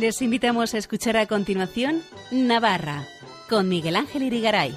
Les invitamos a escuchar a continuación Navarra con Miguel Ángel Irigaray.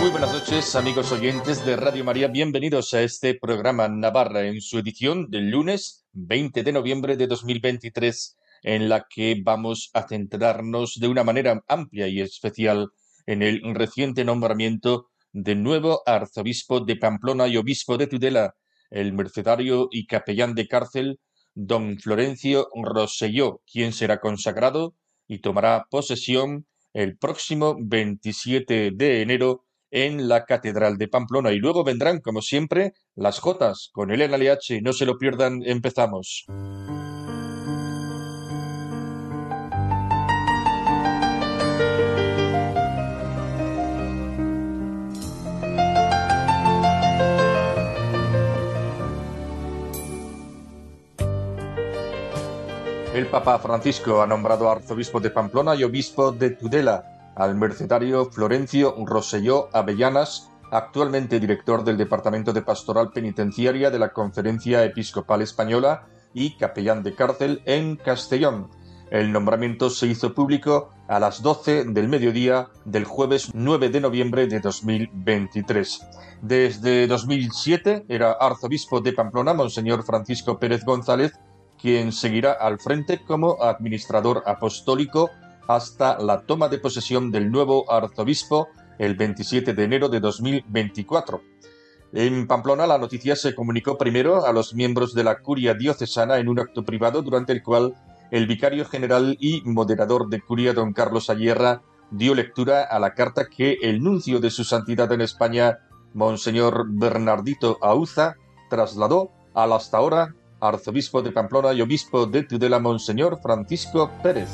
Muy buenas noches, amigos oyentes de Radio María. Bienvenidos a este programa Navarra en su edición del lunes 20 de noviembre de 2023, en la que vamos a centrarnos de una manera amplia y especial en el reciente nombramiento de nuevo arzobispo de Pamplona y obispo de Tudela, el mercedario y capellán de cárcel, don Florencio Rosselló, quien será consagrado y tomará posesión el próximo 27 de enero en la Catedral de Pamplona. Y luego vendrán, como siempre, las Jotas con el LH. No se lo pierdan, empezamos. El Papa Francisco ha nombrado arzobispo de Pamplona y obispo de Tudela al mercedario Florencio Roselló Avellanas, actualmente director del Departamento de Pastoral Penitenciaria de la Conferencia Episcopal Española y capellán de cárcel en Castellón. El nombramiento se hizo público a las 12 del mediodía del jueves 9 de noviembre de 2023. Desde 2007 era arzobispo de Pamplona, Monseñor Francisco Pérez González, quien seguirá al frente como administrador apostólico hasta la toma de posesión del nuevo arzobispo el 27 de enero de 2024. En Pamplona la noticia se comunicó primero a los miembros de la curia diocesana en un acto privado durante el cual el vicario general y moderador de curia don Carlos Ayerra dio lectura a la carta que el nuncio de su santidad en España, Monseñor Bernardito Auza, trasladó al hasta ahora arzobispo de Pamplona y obispo de Tudela, Monseñor Francisco Pérez.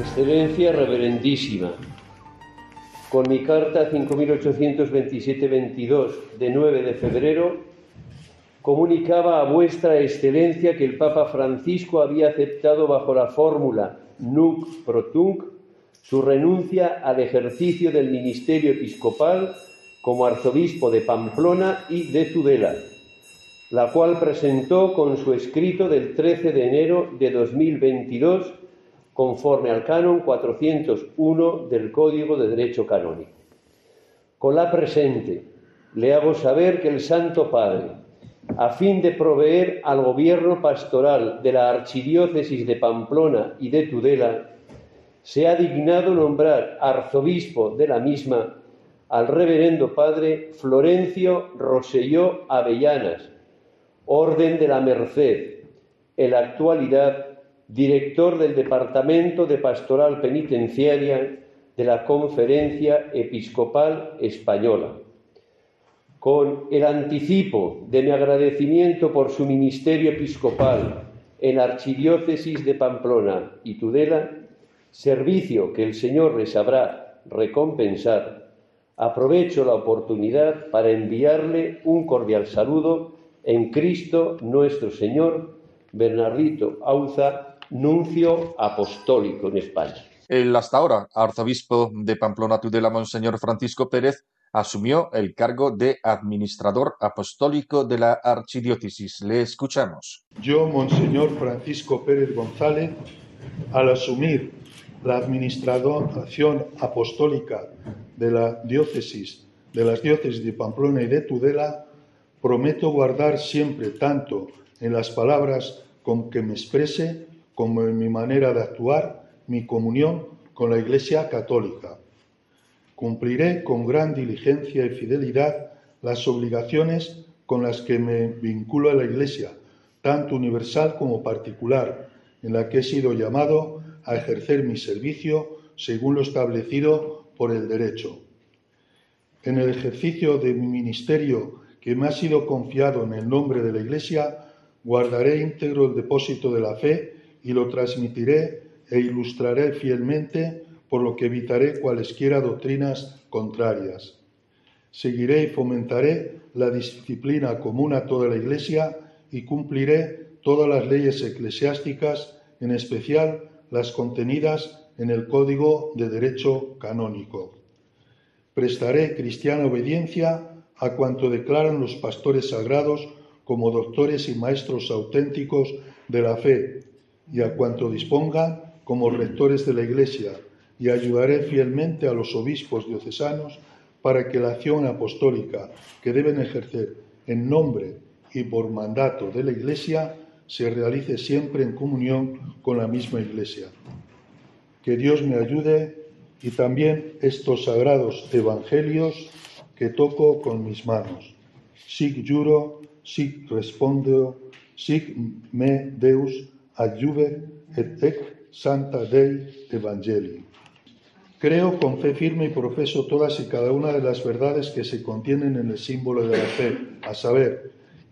Excelencia Reverendísima, con mi carta 5827-22 de 9 de febrero, comunicaba a vuestra excelencia que el Papa Francisco había aceptado bajo la fórmula Nunc pro tunc su renuncia al ejercicio del ministerio episcopal como arzobispo de Pamplona y de Tudela, la cual presentó con su escrito del 13 de enero de 2022 conforme al canon 401 del Código de Derecho Canónico. Con la presente le hago saber que el Santo Padre, a fin de proveer al gobierno pastoral de la Archidiócesis de Pamplona y de Tudela se ha dignado nombrar arzobispo de la misma al reverendo padre Florencio Roselló Avellanas, Orden de la Merced, en la actualidad director del Departamento de Pastoral Penitenciaria de la Conferencia Episcopal Española. Con el anticipo de mi agradecimiento por su ministerio episcopal en la Archidiócesis de Pamplona y Tudela, servicio que el Señor les sabrá recompensar, aprovecho la oportunidad para enviarle un cordial saludo en Cristo nuestro Señor, Bernardito Auza, nuncio apostólico en España. El hasta ahora arzobispo de Pamplona Tudela, Monseñor Francisco Pérez, asumió el cargo de administrador apostólico de la archidiócesis. Le escuchamos. Yo, Monseñor Francisco Pérez González, al asumir la administración apostólica de la diócesis, de las diócesis de Pamplona y de Tudela, prometo guardar siempre, tanto en las palabras con que me exprese como en mi manera de actuar, mi comunión con la Iglesia Católica. Cumpliré con gran diligencia y fidelidad las obligaciones con las que me vinculo a la Iglesia, tanto universal como particular, en la que he sido llamado a ejercer mi servicio según lo establecido por el derecho. En el ejercicio de mi ministerio que me ha sido confiado en el nombre de la Iglesia, guardaré íntegro el depósito de la fe y lo transmitiré e ilustraré fielmente, por lo que evitaré cualesquiera doctrinas contrarias. Seguiré y fomentaré la disciplina común a toda la Iglesia y cumpliré todas las leyes eclesiásticas, en especial las contenidas en el Código de Derecho Canónico. Prestaré cristiana obediencia a cuanto declaran los pastores sagrados como doctores y maestros auténticos de la fe y a cuanto dispongan como rectores de la Iglesia y ayudaré fielmente a los obispos diocesanos para que la acción apostólica que deben ejercer en nombre y por mandato de la Iglesia se realice siempre en comunión con la misma Iglesia. Que Dios me ayude y también estos sagrados evangelios que toco con mis manos. Sig juro, sig respondo, sig me Deus adjuve et ec santa Dei Evangelii. Creo con fe firme y profeso todas y cada una de las verdades que se contienen en el símbolo de la fe, a saber,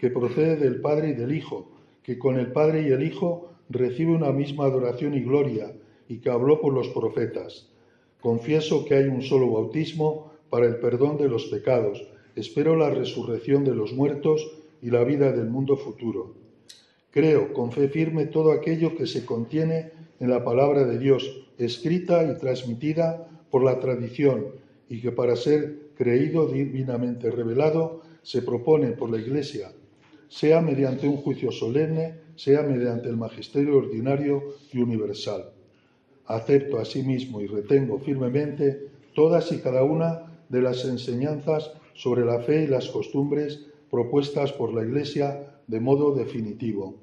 que procede del Padre y del Hijo, que con el Padre y el Hijo recibe una misma adoración y gloria, y que habló por los profetas. Confieso que hay un solo bautismo para el perdón de los pecados. Espero la resurrección de los muertos y la vida del mundo futuro. Creo con fe firme todo aquello que se contiene en la palabra de Dios, escrita y transmitida por la tradición, y que para ser creído divinamente revelado se propone por la Iglesia, sea mediante un juicio solemne, sea mediante el magisterio ordinario y universal acepto asimismo y retengo firmemente todas y cada una de las enseñanzas sobre la fe y las costumbres propuestas por la Iglesia de modo definitivo.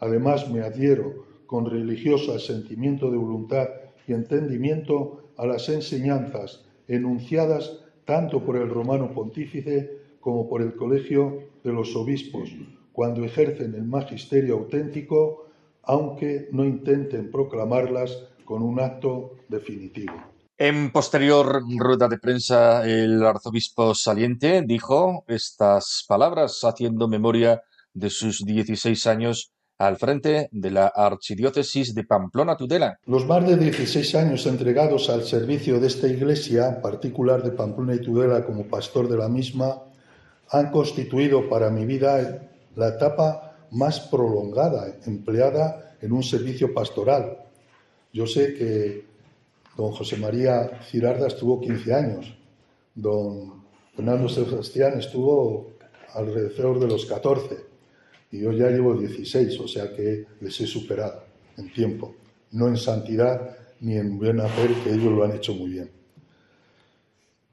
Además, me adhiero con religioso asentimiento de voluntad y entendimiento a las enseñanzas enunciadas tanto por el romano pontífice como por el colegio de los obispos, cuando ejercen el magisterio auténtico, aunque no intenten proclamarlas con un acto definitivo. En posterior rueda de prensa, el arzobispo saliente dijo estas palabras haciendo memoria de sus 16 años al frente de la Archidiócesis de Pamplona Tudela. Los más de 16 años entregados al servicio de esta iglesia particular de Pamplona y Tudela como pastor de la misma han constituido para mi vida la etapa más prolongada empleada en un servicio pastoral yo sé que don José María Girarda estuvo 15 años, don Fernando Sebastián estuvo alrededor de los 14 y yo ya llevo 16, o sea que les he superado en tiempo, no en santidad ni en buen hacer, que ellos lo han hecho muy bien.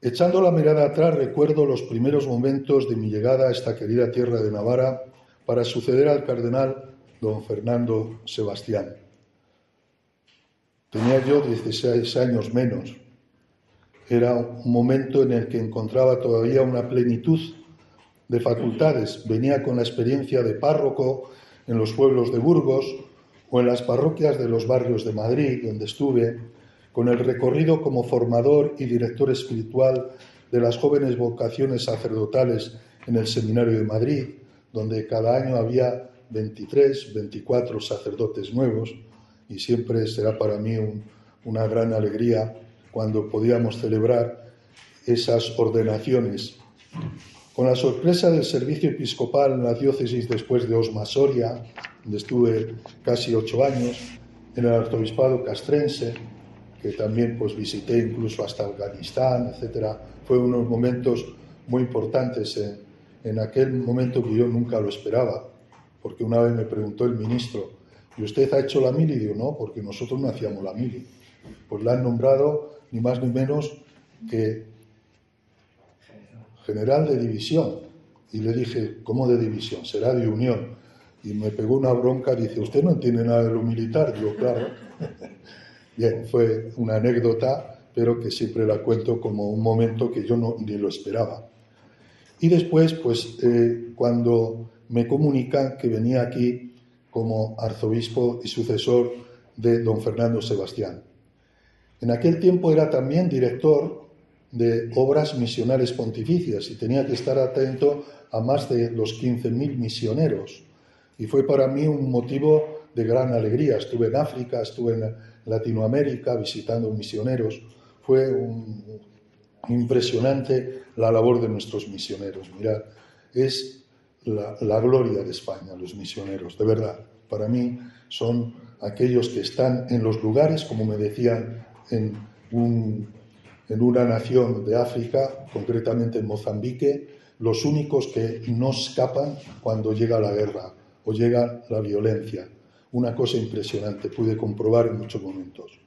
Echando la mirada atrás, recuerdo los primeros momentos de mi llegada a esta querida tierra de Navarra para suceder al cardenal don Fernando Sebastián. Tenía yo 16 años menos. Era un momento en el que encontraba todavía una plenitud de facultades. Venía con la experiencia de párroco en los pueblos de Burgos o en las parroquias de los barrios de Madrid, donde estuve, con el recorrido como formador y director espiritual de las jóvenes vocaciones sacerdotales en el Seminario de Madrid, donde cada año había 23, 24 sacerdotes nuevos y siempre será para mí una gran alegría cuando podíamos celebrar esas ordenaciones. Con la sorpresa del servicio episcopal en la diócesis después de Osma Soria, donde estuve casi ocho años, en el arzobispado castrense, que también pues visité incluso hasta Afganistán, etcétera, fue unos momentos muy importantes en, en aquel momento que yo nunca lo esperaba, porque una vez me preguntó el ministro, ¿y usted ha hecho la mili? Y digo, no, porque nosotros no hacíamos la mili. Pues la han nombrado ni más ni menos que general de división. Y le dije, ¿cómo de división? Será de unión. Y me pegó una bronca, dice, ¿usted no entiende nada de lo militar? Yo, claro. Bien, fue una anécdota, pero que siempre la cuento como un momento que yo no, ni lo esperaba. Y después, pues, eh, cuando me comunican que venía aquí como arzobispo y sucesor de don Fernando Sebastián. En aquel tiempo era también director de obras misionales pontificias y tenía que estar atento a más de los 15.000 misioneros. Y fue para mí un motivo de gran alegría. Estuve en África, estuve en Latinoamérica visitando misioneros. Fue impresionante la labor de nuestros misioneros. Mirad, es la, gloria de España, los misioneros, de verdad. Para mí son aquellos que están en los lugares, como me decían, en, en una nación de África, concretamente en Mozambique, los únicos que no escapan cuando llega la guerra o llega la violencia. Una cosa impresionante, pude comprobar en muchos momentos.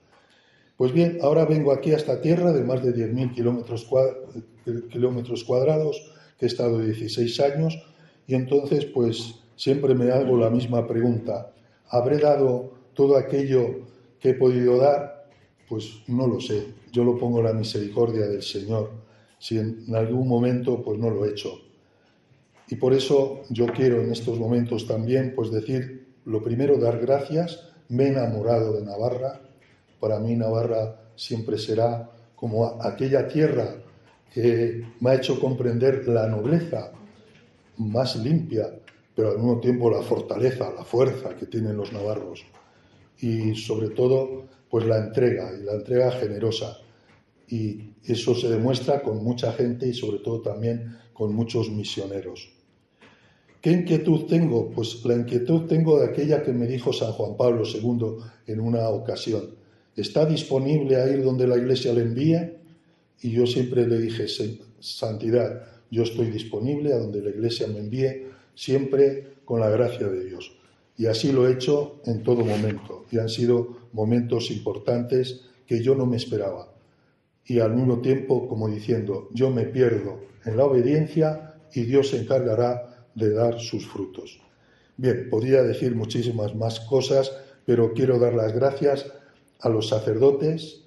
Pues bien, ahora vengo aquí a esta tierra de más de 10.000 kilómetros cuadrados, que he estado 16 años, y entonces, pues siempre me hago la misma pregunta. ¿Habré dado todo aquello que he podido dar? Pues no lo sé. Yo lo pongo en la misericordia del Señor. Si en algún momento, pues no lo he hecho. Y por eso yo quiero en estos momentos también, pues decir, lo primero, dar gracias. Me he enamorado de Navarra. Para mí Navarra siempre será como aquella tierra que me ha hecho comprender la nobleza más limpia, pero al mismo tiempo la fortaleza, la fuerza que tienen los navarros. Y sobre todo, pues la entrega, y la entrega generosa. Y eso se demuestra con mucha gente y sobre todo también con muchos misioneros. ¿Qué inquietud tengo? Pues la inquietud tengo de aquella que me dijo San Juan Pablo II en una ocasión. ¿Está disponible a ir donde la Iglesia le envíe? Y yo siempre le dije, santidad, yo estoy disponible a donde la Iglesia me envíe, siempre con la gracia de Dios. Y así lo he hecho en todo momento. Y han sido momentos importantes que yo no me esperaba. Y al mismo tiempo, como diciendo, yo me pierdo en la obediencia y Dios se encargará de dar sus frutos. Bien, podría decir muchísimas más cosas, pero quiero dar las gracias a los sacerdotes,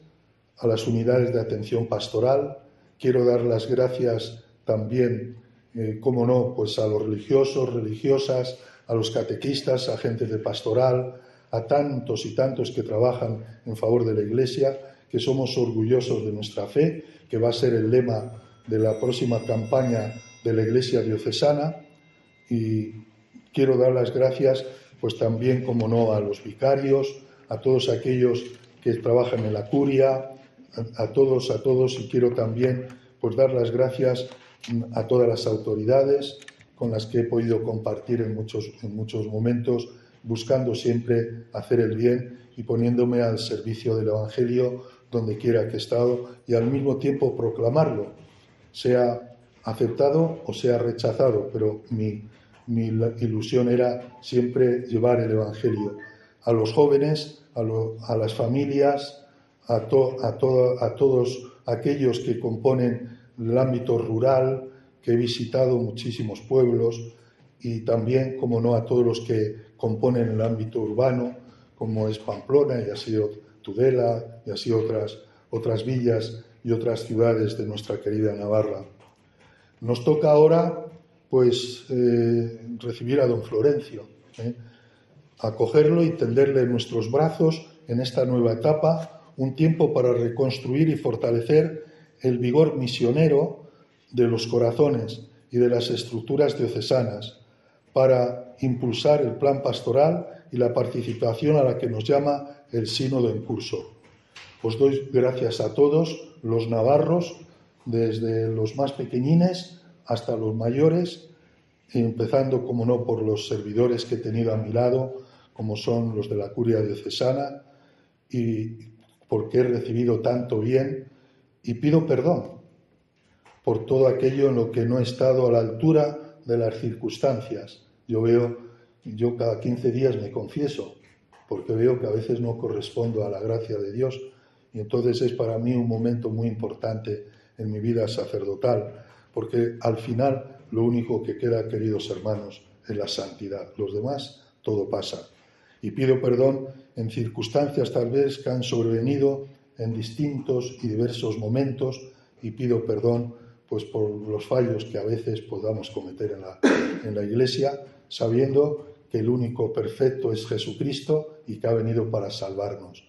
a las unidades de atención pastoral, quiero dar las gracias también, eh, como no, pues a los religiosos, religiosas, a los catequistas, a gente de pastoral, a tantos y tantos que trabajan en favor de la Iglesia, que somos orgullosos de nuestra fe, que va a ser el lema de la próxima campaña de la Iglesia diocesana. Y quiero dar las gracias, pues también, como no, a los vicarios, a todos aquellos que trabajan en la curia, a, todos, a todos, y quiero también pues dar las gracias a todas las autoridades con las que he podido compartir en muchos, en muchos momentos, buscando siempre hacer el bien y poniéndome al servicio del Evangelio donde quiera que he estado y al mismo tiempo proclamarlo, sea aceptado o sea rechazado, pero mi, mi ilusión era siempre llevar el Evangelio a los jóvenes, a, las familias, a, a, a todos aquellos que componen el ámbito rural, que he visitado muchísimos pueblos y también, como no, a todos los que componen el ámbito urbano, como es Pamplona y así Tudela y así otras, otras villas y otras ciudades de nuestra querida Navarra. Nos toca ahora, pues, eh, recibir a don Florencio, ¿eh? acogerlo y tenderle en nuestros brazos en esta nueva etapa, un tiempo para reconstruir y fortalecer el vigor misionero de los corazones y de las estructuras diocesanas para impulsar el plan pastoral y la participación a la que nos llama el sínodo en curso. Os doy gracias a todos los navarros, desde los más pequeñines hasta los mayores, empezando, como no, por los servidores que he tenido a mi lado, como son los de la curia diocesana, y porque he recibido tanto bien y pido perdón por todo aquello en lo que no he estado a la altura de las circunstancias. Yo veo yo cada 15 días me confieso, porque veo que a veces no correspondo a la gracia de Dios. Y entonces es para mí un momento muy importante en mi vida sacerdotal, porque al final lo único que queda, queridos hermanos, es la santidad. Los demás, todo pasa. Y pido perdón en circunstancias tal vez que han sobrevenido en distintos y diversos momentos y pido perdón pues por los fallos que a veces podamos cometer en la, en la Iglesia, sabiendo que el único perfecto es Jesucristo y que ha venido para salvarnos.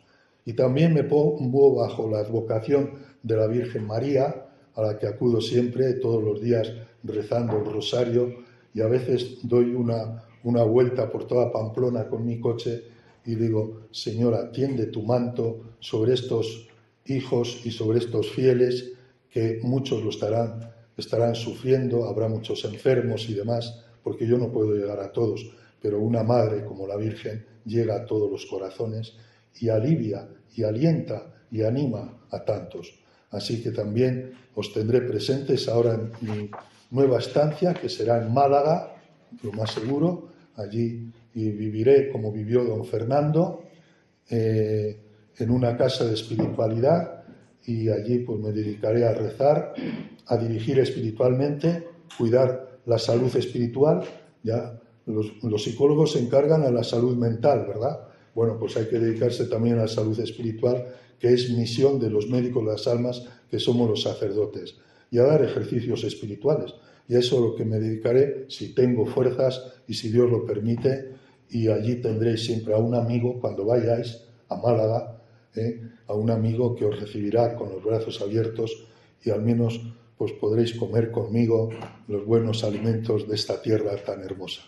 Y también me pongo bajo la advocación de la Virgen María, a la que acudo siempre, todos los días rezando el rosario, y a veces doy una, una vuelta por toda Pamplona con mi coche y digo, Señora, tiende tu manto sobre estos hijos y sobre estos fieles que muchos lo estarán, estarán sufriendo, habrá muchos enfermos y demás, porque yo no puedo llegar a todos, pero una madre como la Virgen llega a todos los corazones y alivia y alienta y anima a tantos. Así que también os tendré presentes ahora en mi nueva estancia, que será en Málaga, lo más seguro. Allí y viviré como vivió don Fernando, eh, en una casa de espiritualidad y allí pues me dedicaré a rezar, a dirigir espiritualmente, cuidar la salud espiritual. Ya los, los psicólogos se encargan a la salud mental, ¿verdad? Bueno, pues hay que dedicarse también a la salud espiritual, que es misión de los médicos de las almas, que somos los sacerdotes, y a dar ejercicios espirituales. Y a eso es lo que me dedicaré si tengo fuerzas y si Dios lo permite. Y allí tendréis siempre a un amigo cuando vayáis a Málaga, ¿eh? a un amigo que os recibirá con los brazos abiertos y al menos pues podréis comer conmigo los buenos alimentos de esta tierra tan hermosa.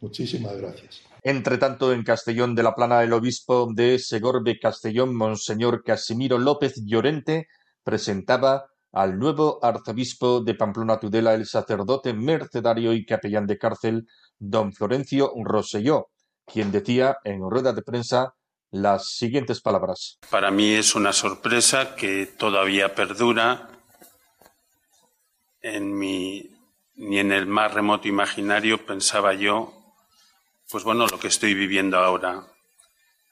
Muchísimas gracias. Entre tanto, en Castellón de la Plana, el obispo de Segorbe Castellón, Monseñor Casimiro López Llorente, presentaba al nuevo arzobispo de Pamplona Tudela, el sacerdote mercedario y capellán de cárcel, don Florencio Roselló, quien decía en rueda de prensa las siguientes palabras. Para mí es una sorpresa que todavía perdura en mi ni en el más remoto imaginario pensaba yo, pues bueno, lo que estoy viviendo ahora.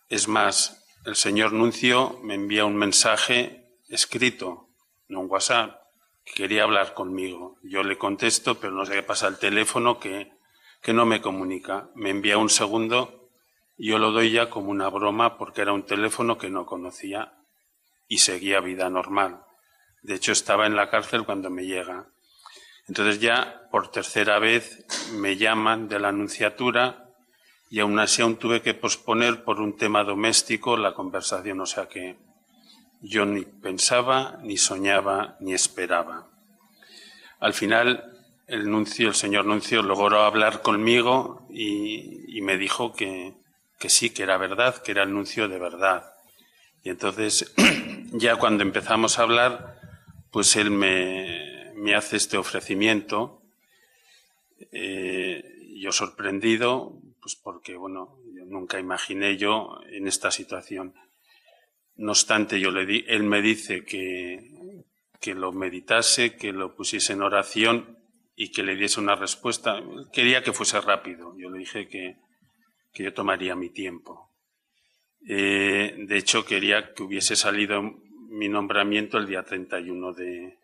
Es más, el señor Nuncio me envía un mensaje escrito no un WhatsApp, que quería hablar conmigo. Yo le contesto, pero no sé qué pasa el teléfono que, que no me comunica. Me envía un segundo yo lo doy ya como una broma porque era un teléfono que no conocía y seguía vida normal. De hecho, estaba en la cárcel cuando me llega. Entonces ya por tercera vez me llaman de la anunciatura y aún así aún tuve que posponer por un tema doméstico la conversación. O sea que yo ni pensaba, ni soñaba, ni esperaba. Al final, el nuncio, el señor nuncio, logró hablar conmigo y, me dijo que, que, sí, que era verdad, que era el nuncio de verdad. Y entonces, ya cuando empezamos a hablar, pues él me, hace este ofrecimiento. Eh, yo sorprendido, pues porque, bueno, yo nunca imaginé yo en esta situación. No obstante, yo le di, él me dice que, que lo meditase, que lo pusiese en oración y que le diese una respuesta. Quería que fuese rápido. Yo le dije que, que yo tomaría mi tiempo. Eh, de hecho, quería que hubiese salido mi nombramiento el día 31 de,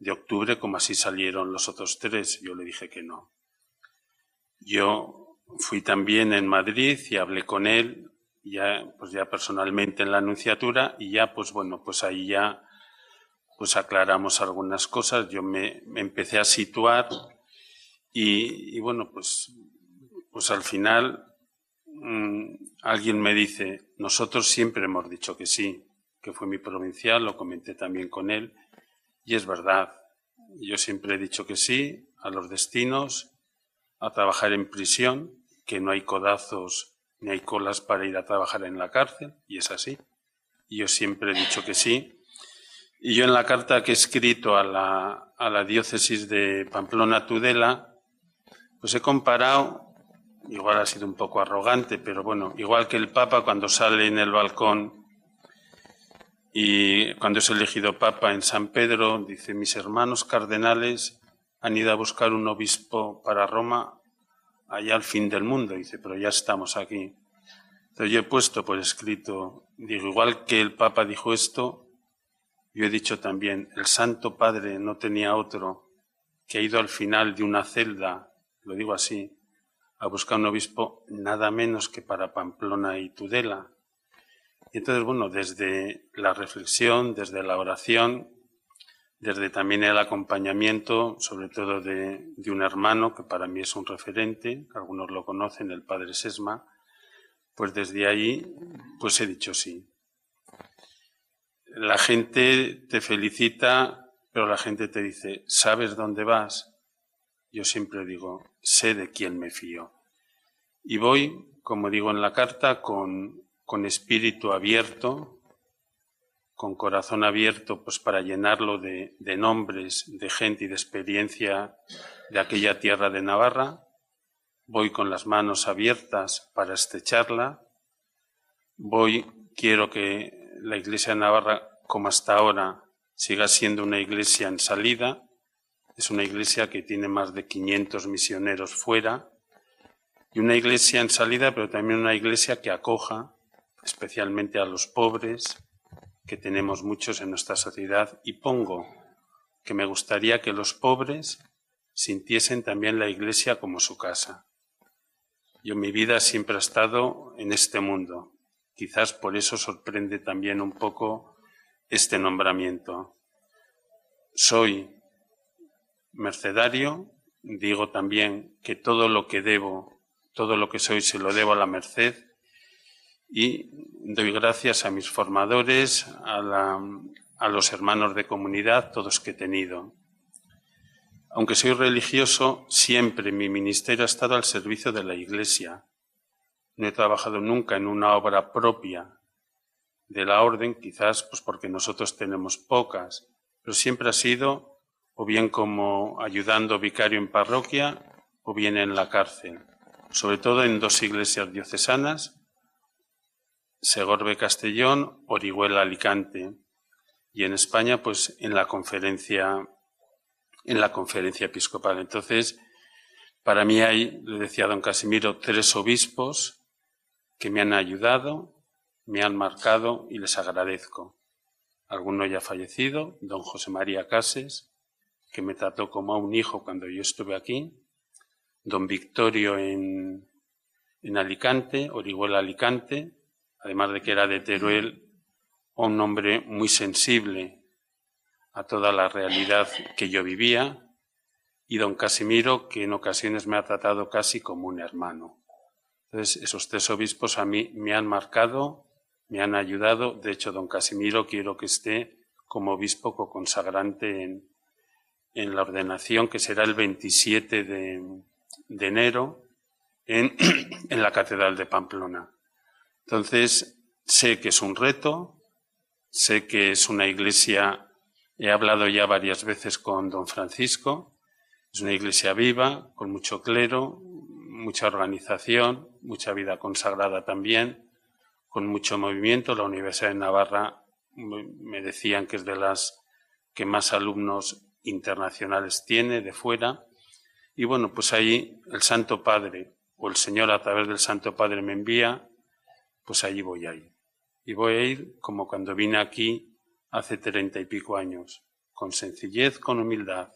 de octubre, como así salieron los otros tres. Yo le dije que no. Yo fui también en Madrid y hablé con él ya, pues ya personalmente en la anunciatura y ya, pues bueno, pues ahí ya, pues aclaramos algunas cosas. Yo me, empecé a situar y, bueno, pues, pues al final mm, alguien me dice, nosotros siempre hemos dicho que sí, que fue mi provincial, lo comenté también con él y es verdad. Yo siempre he dicho que sí a los destinos, a trabajar en prisión, que no hay codazos ni hay colas para ir a trabajar en la cárcel, y es así. Y yo siempre he dicho que sí. Y yo en la carta que he escrito a la, a la diócesis de Pamplona Tudela, pues he comparado, igual ha sido un poco arrogante, pero bueno, igual que el Papa cuando sale en el balcón y cuando es elegido Papa en San Pedro, dice, mis hermanos cardenales han ido a buscar un obispo para Roma allá al fin del mundo. dice, pero ya estamos aquí. Entonces yo he puesto por escrito, digo, igual que el Papa dijo esto, yo he dicho también, el Santo Padre no tenía otro que ha ido al final de una celda, lo digo así, a buscar un obispo nada menos que para Pamplona y Tudela. Y entonces, bueno, desde la reflexión, desde la oración, desde también el acompañamiento, sobre todo de, un hermano que para mí es un referente, algunos lo conocen, el padre Sesma, pues desde ahí pues he dicho sí. La gente te felicita, pero la gente te dice, ¿sabes dónde vas? Yo siempre digo, sé de quién me fío. Y voy, como digo en la carta, con, con espíritu abierto, con corazón abierto, pues para llenarlo de, nombres, de gente y de experiencia de aquella tierra de Navarra. Voy con las manos abiertas para estrecharla. Voy, quiero que la Iglesia de Navarra, como hasta ahora, siga siendo una iglesia en salida. Es una iglesia que tiene más de 500 misioneros fuera. Y una iglesia en salida, pero también una iglesia que acoja especialmente a los pobres, que tenemos muchos en nuestra sociedad y pongo que me gustaría que los pobres sintiesen también la iglesia como su casa. Yo mi vida siempre ha estado en este mundo. Quizás por eso sorprende también un poco este nombramiento. Soy mercedario, digo también que todo lo que debo, todo lo que soy se lo debo a la merced y doy gracias a mis formadores, a, los hermanos de comunidad, todos que he tenido. Aunque soy religioso, siempre mi ministerio ha estado al servicio de la Iglesia. No he trabajado nunca en una obra propia de la orden, quizás pues porque nosotros tenemos pocas, pero siempre ha sido o bien como ayudando vicario en parroquia o bien en la cárcel, sobre todo en dos iglesias diocesanas Segorbe Castellón, Orihuela Alicante y en España pues en la conferencia en la conferencia episcopal. Entonces, para mí hay, le decía don Casimiro, tres obispos que me han ayudado, me han marcado y les agradezco. Alguno ya fallecido, don José María Cases, que me trató como a un hijo cuando yo estuve aquí, don Victorio en, en Alicante, Orihuela Alicante, además de que era de Teruel, un hombre muy sensible a toda la realidad que yo vivía, y don Casimiro, que en ocasiones me ha tratado casi como un hermano. Entonces, esos tres obispos a mí me han marcado, me han ayudado. De hecho, don Casimiro quiero que esté como obispo consagrante en, en la ordenación, que será el 27 de, de enero en, en la Catedral de Pamplona. Entonces, sé que es un reto, sé que es una iglesia, he hablado ya varias veces con don Francisco, es una iglesia viva, con mucho clero, mucha organización, mucha vida consagrada también, con mucho movimiento. La Universidad de Navarra me decían que es de las que más alumnos internacionales tiene de fuera. Y bueno, pues ahí el Santo Padre o el Señor a través del Santo Padre me envía pues allí voy a ir. Y voy a ir como cuando vine aquí hace treinta y pico años, con sencillez, con humildad.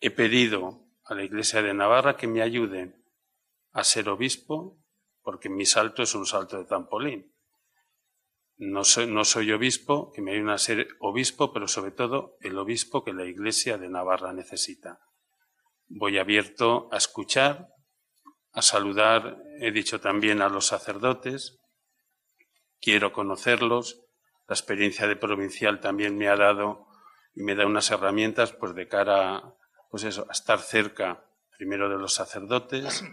He pedido a la Iglesia de Navarra que me ayuden a ser obispo, porque mi salto es un salto de trampolín. No soy, no soy obispo, que me ayuden a ser obispo, pero sobre todo el obispo que la Iglesia de Navarra necesita. Voy abierto a escuchar, a saludar, he dicho también a los sacerdotes, quiero conocerlos. La experiencia de provincial también me ha dado y me da unas herramientas pues de cara pues eso, a estar cerca primero de los sacerdotes,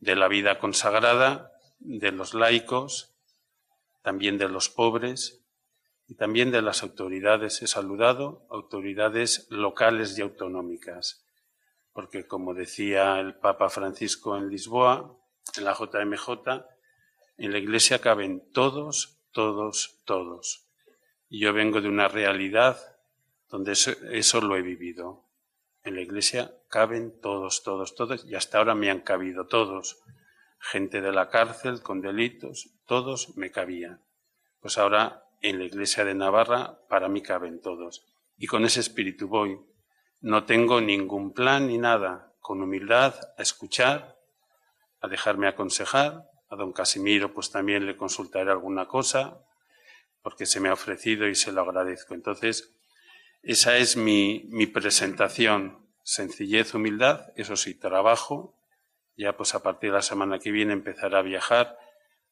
de la vida consagrada, de los laicos, también de los pobres y también de las autoridades. He saludado autoridades locales y autonómicas, porque como decía el Papa Francisco en Lisboa, en la JMJ, en la Iglesia caben todos, todos, todos. Y yo vengo de una realidad donde eso, lo he vivido. en la iglesia caben todos, todos, todos, y hasta ahora me han cabido todos. Gente de la cárcel con delitos, todos me cabían. Pues ahora en la iglesia de Navarra para mí caben todos. Y con ese espíritu voy. No tengo ningún plan ni nada. Con humildad a escuchar, a dejarme aconsejar. A don Casimiro pues también le consultaré alguna cosa porque se me ha ofrecido y se lo agradezco. Entonces, esa es mi, mi presentación. Sencillez, humildad, eso sí, trabajo. Ya pues a partir de la semana que viene empezaré a viajar,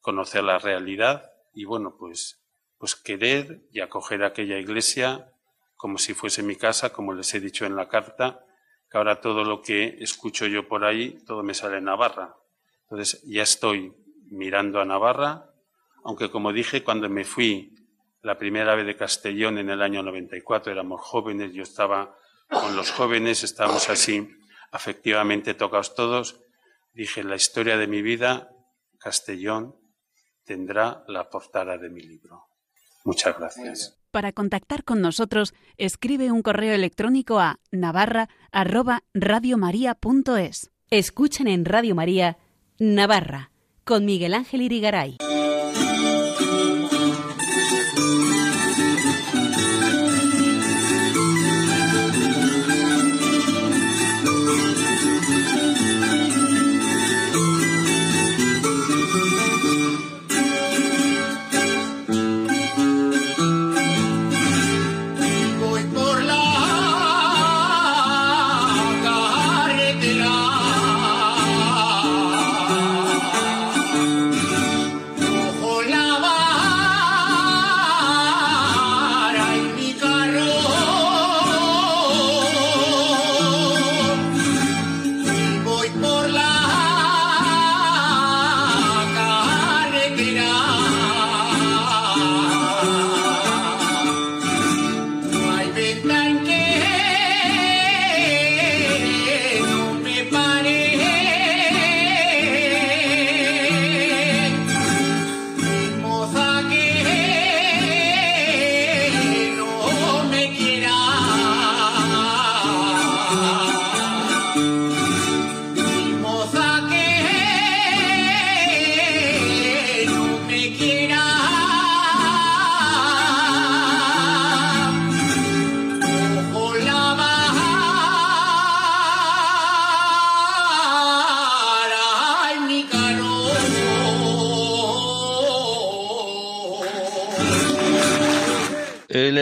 conocer la realidad y bueno, pues, pues querer y acoger aquella iglesia como si fuese mi casa, como les he dicho en la carta, que ahora todo lo que escucho yo por ahí, todo me sale en Navarra. Entonces ya estoy mirando a Navarra, aunque como dije, cuando me fui la primera vez de Castellón en el año 94, éramos jóvenes, yo estaba con los jóvenes, estábamos así afectivamente tocados todos. Dije, la historia de mi vida, Castellón tendrá la portada de mi libro. Muchas gracias. Para contactar con nosotros, escribe un correo electrónico a navarra@radiomaria.es. Escuchen en Radio María Navarra con Miguel Ángel Irigaray.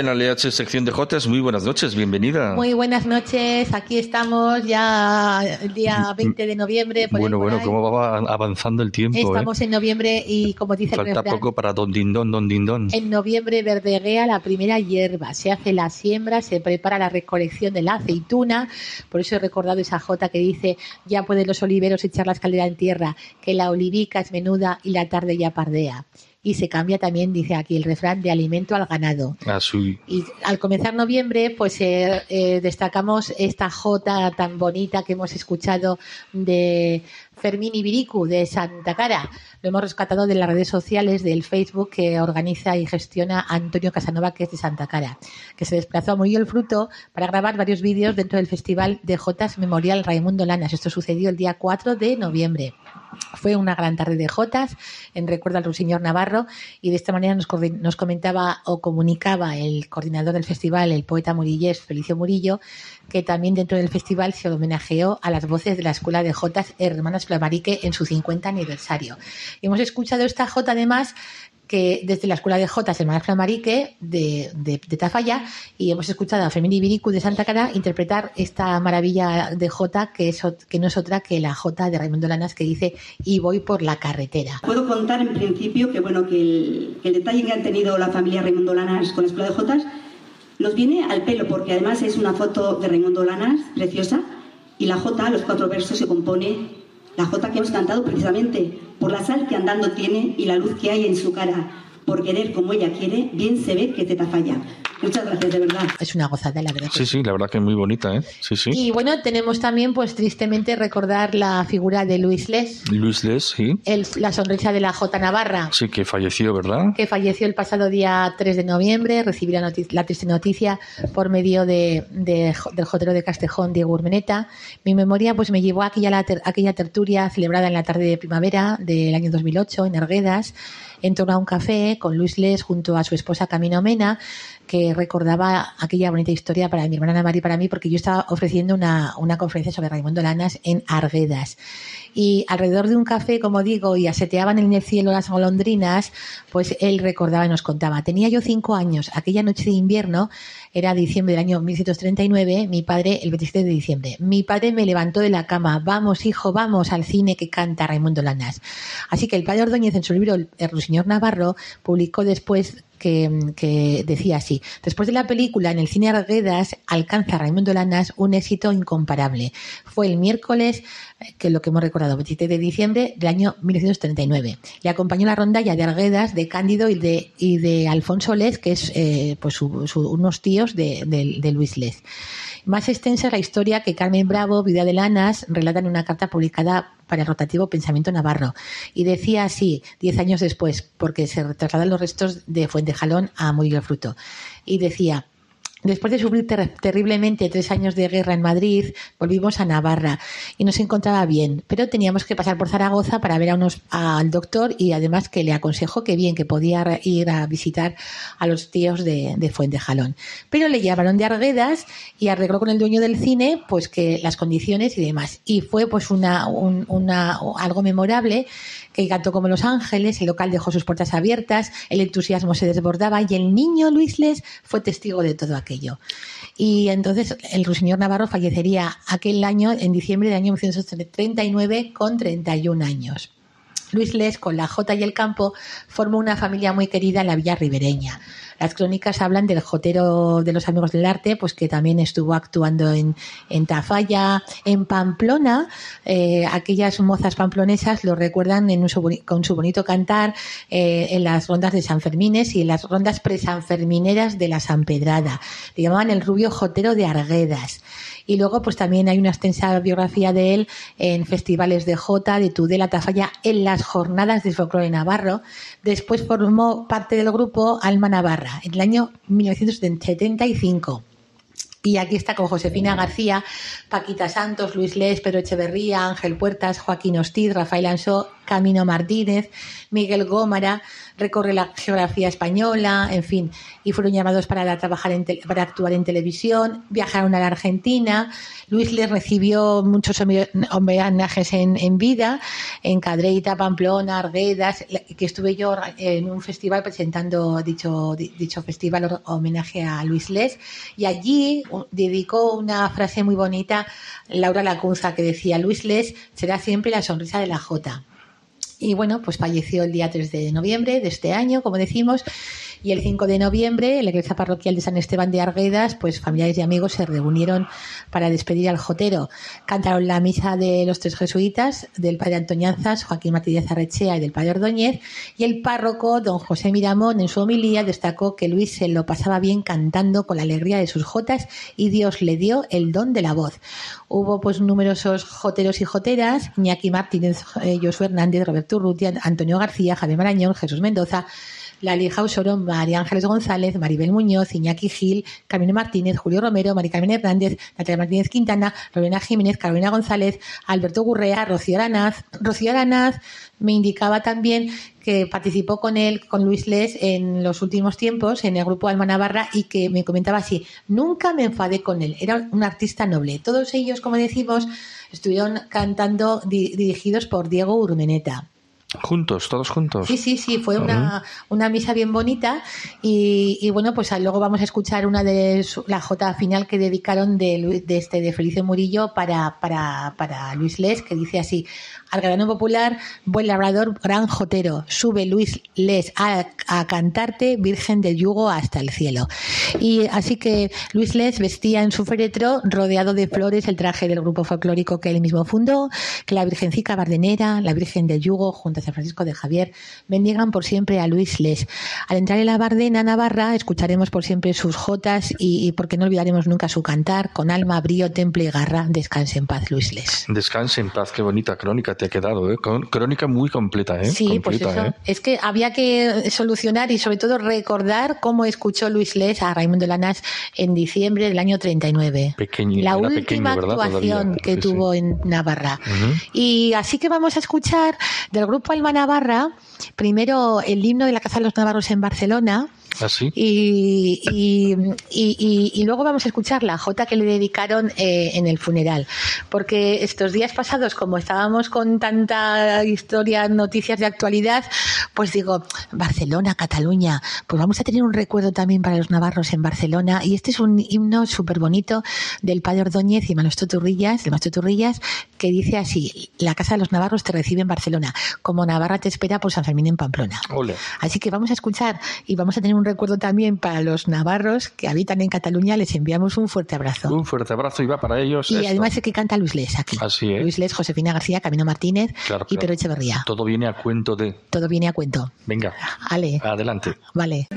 Elena LH, sección de Jotas, muy buenas noches, bienvenida. Muy buenas noches, aquí estamos ya el día 20 de noviembre. bueno, bueno, ¿cómo va avanzando el tiempo? Estamos en noviembre y como dice Falta el poco para Don Dindón, Don Dindón. En noviembre verdeguea la primera hierba, se hace la siembra, se prepara la recolección de la aceituna, por eso he recordado esa jota que dice, ya pueden los oliveros echar la escalera en tierra, que la olivica es menuda y la tarde ya pardea y se cambia también, dice aquí el refrán, de alimento al ganado. Ah, y al comenzar noviembre, pues eh, eh, destacamos esta jota tan bonita que hemos escuchado de Fermín Ibiricu de Santa Cara. Lo hemos rescatado de las redes sociales del Facebook que organiza y gestiona Antonio Casanova, que es de Santa Cara, que se desplazó a Murillo el Fruto para grabar varios vídeos dentro del Festival de Jotas Memorial Raimundo Lanas. Esto sucedió el día 4 de noviembre. Fue una gran tarde de Jotas en recuerdo al Ruiseñor Navarro y de esta manera nos, nos comentaba o comunicaba el coordinador del festival, el poeta murillés Felicio Murillo, que también dentro del festival se homenajeó a las voces de la Escuela de Jotas Hermanas Flamarique en su 50 aniversario. Y hemos escuchado esta Jota además que desde la Escuela de Jotas Hermanas Flamarique de, de, Tafalla y hemos escuchado a Femini Viricu de Santa Cara interpretar esta maravilla de Jota que, es, que no es otra que la Jota de Raimundo Lanas que dice y voy por la carretera. Puedo contar en principio que bueno que el, el detalle que han tenido la familia Raimundo Lanas con la Escuela de Jotas nos viene al pelo porque además es una foto de Raimundo Lanas, preciosa, y la J, los cuatro versos, se compone, la J que hemos cantado precisamente, por la sal que andando tiene y la luz que hay en su cara, por querer como ella quiere, bien se ve que te falla. Muchas gracias, de verdad. Es una gozada, la verdad. Sí, sí, la verdad que es muy bonita, ¿eh? Sí, sí. Y bueno, tenemos también, pues tristemente, recordar la figura de Luis Les. Luis Les, sí. El, la sonrisa de la J. Navarra. Sí, que falleció, ¿verdad? Que falleció el pasado día 3 de noviembre. Recibí la, la triste noticia por medio de, de, del jotero de Castejón, Diego Urmeneta. Mi memoria pues me llevó a aquella, la, aquella tertulia celebrada en la tarde de primavera del año 2008 en Arguedas en torno a un café con Luis Les junto a su esposa Camino Mena, que recordaba aquella bonita historia para mi hermana Ana María y para mí, porque yo estaba ofreciendo una, una conferencia sobre Raimundo Lanas en Arguedas. Y alrededor de un café, como digo, y aseteaban en el cielo las golondrinas, pues él recordaba y nos contaba. Tenía yo cinco años, aquella noche de invierno, era diciembre del año 1939, mi padre, el 27 de diciembre. Mi padre me levantó de la cama, vamos hijo, vamos al cine que canta Raimundo Lanas. Así que el padre Ordóñez en su libro El Ruiseñor Navarro publicó después que, decía así, después de la película en el cine Arguedas alcanza Raimundo Lanas un éxito incomparable. Fue el miércoles, que es lo que hemos recordado, 27 de diciembre del año 1939. Le acompañó la rondalla de Arguedas, de Cándido y de, y de Alfonso Les, que es eh, pues su, unos tíos de, de, Luis Les. Más extensa es la historia que Carmen Bravo, vida de Lanas, relata en una carta publicada para el rotativo Pensamiento Navarro. Y decía así, diez años después, porque se trasladan los restos de Fuentejalón a Murillo Fruto. Y decía, Después de sufrir ter terriblemente tres años de guerra en Madrid, volvimos a Navarra y nos encontraba bien, pero teníamos que pasar por Zaragoza para ver a unos, al doctor y además que le aconsejó que bien, que podía ir a visitar a los tíos de, de Fuentejalón. Pero le llamaron de Arguedas y arregló con el dueño del cine pues que las condiciones y demás. Y fue pues una, un, una algo memorable que cantó como Los Ángeles, el local dejó sus puertas abiertas, el entusiasmo se desbordaba y el niño Luis Les fue testigo de todo aquello. Y entonces el ruiseñor Navarro fallecería aquel año, en diciembre del año 1939, con 31 años. Luis Les, con la Jota y el campo, formó una familia muy querida en la villa ribereña. Las crónicas hablan del jotero de los amigos del arte, pues que también estuvo actuando en, en Tafalla, en Pamplona. Eh, aquellas mozas pamplonesas lo recuerdan con su bonito cantar eh, en las rondas de San Fermines y en las rondas presanfermineras de la San Pedrada. Le llamaban el rubio jotero de Arguedas. Y luego, pues también hay una extensa biografía de él en festivales de Jota, de Tudela, Tafalla, en las jornadas de folclore Navarro. Después formó parte del grupo Alma Navarra en el año 1975. Y aquí está con Josefina García, Paquita Santos, Luis Les, Pedro Echeverría, Ángel Puertas, Joaquín Hostiz, Rafael Ansó, Camino Martínez, Miguel Gómara, recorre la geografía española, en fin, y fueron llamados para trabajar en para actuar en televisión, viajaron a la Argentina, Luis les recibió muchos homenajes en, en vida, en Cadreita, Pamplona, Arguedas, que estuve yo en un festival presentando dicho, dicho festival homenaje a Luis Les, y allí dedicó una frase muy bonita Laura Lacunza que decía, Luis Les será siempre la sonrisa de la Jota. Y bueno, pues falleció el día 3 de noviembre de este año, como decimos, y el 5 de noviembre, en la iglesia parroquial de San Esteban de Arguedas, pues familiares y amigos se reunieron para despedir al jotero. Cantaron la misa de los tres jesuitas, del padre Antoñanzas, Joaquín Martínez Arrechea y del padre Ordóñez, y el párroco, don José Miramón, en su homilía destacó que Luis se lo pasaba bien cantando con la alegría de sus jotas y Dios le dio el don de la voz. Hubo pues numerosos joteros y joteras, Iñaki Martínez, eh, Josué Hernández, Roberto Urrutia, Antonio García, Javier Marañón, Jesús Mendoza, Lali Jausoro, María Ángeles González, Maribel Muñoz, Iñaki Gil, Carmen Martínez, Julio Romero, Mari Carmen Hernández, Natalia Martínez Quintana, Lorena Jiménez, Carolina González, Alberto Gurrea, Rocío Aranaz. Rocío Aranaz me indicaba también que participó con él, con Luis Les, en los últimos tiempos en el grupo Alma Navarra y que me comentaba así, nunca me enfadé con él, era un artista noble. Todos ellos, como decimos, estuvieron cantando di dirigidos por Diego Urmeneta. Juntos, todos juntos. Sí, sí, sí, fue una, una misa bien bonita y, y, bueno, pues luego vamos a escuchar una de su, la jota final que dedicaron de, de este de Felice Murillo para, para, para Luis Les, que dice así, al grano popular, buen labrador, gran jotero, sube Luis Les a, a cantarte, Virgen del Yugo hasta el cielo. Y así que Luis Les vestía en su féretro, rodeado de flores, el traje del grupo folclórico que él mismo fundó, que la Virgencica Bardenera, la Virgen del Yugo, junto San Francisco de Javier, bendigan por siempre a Luis Les. Al entrar en la Bardena Navarra, escucharemos por siempre sus jotas y, porque no olvidaremos nunca su cantar, con alma, brío, temple y garra. Descanse en paz, Luis Les. Descanse en paz, qué bonita crónica te ha quedado, ¿eh? crónica muy completa, ¿eh? Sí, pues eso. ¿eh? Es que había que solucionar y sobre todo recordar cómo escuchó Luis Les a Raimundo Lanas en diciembre del año 39. la última actuación que tuvo en Navarra. Y así que vamos a escuchar del grupo Alma Navarra, primero el himno de la Casa de los Navarros en Barcelona, ¿Ah, y, y, luego vamos a escuchar la jota que le dedicaron eh, en el funeral. Porque estos días pasados, como estábamos con tanta historia, noticias de actualidad, pues digo, Barcelona, Cataluña, pues vamos a tener un recuerdo también para los navarros en Barcelona. Y este es un himno súper bonito del padre Ordóñez y Manuel Turrillas, el maestro Turrillas, que dice así: La casa de los navarros te recibe en Barcelona, como Navarra te espera por San Fermín en Pamplona. Así que vamos a escuchar y vamos a tener un recuerdo también para los navarros que habitan en Cataluña. Les enviamos un fuerte abrazo. Un fuerte abrazo y va para ellos. Y además es que canta Luis Les aquí. Así es. Luis Les, Josefina García, Camino Martínez y Pedro Echeverría. Todo viene a cuento de. Todo viene a cuento. Venga. Ale. Adelante. Vale.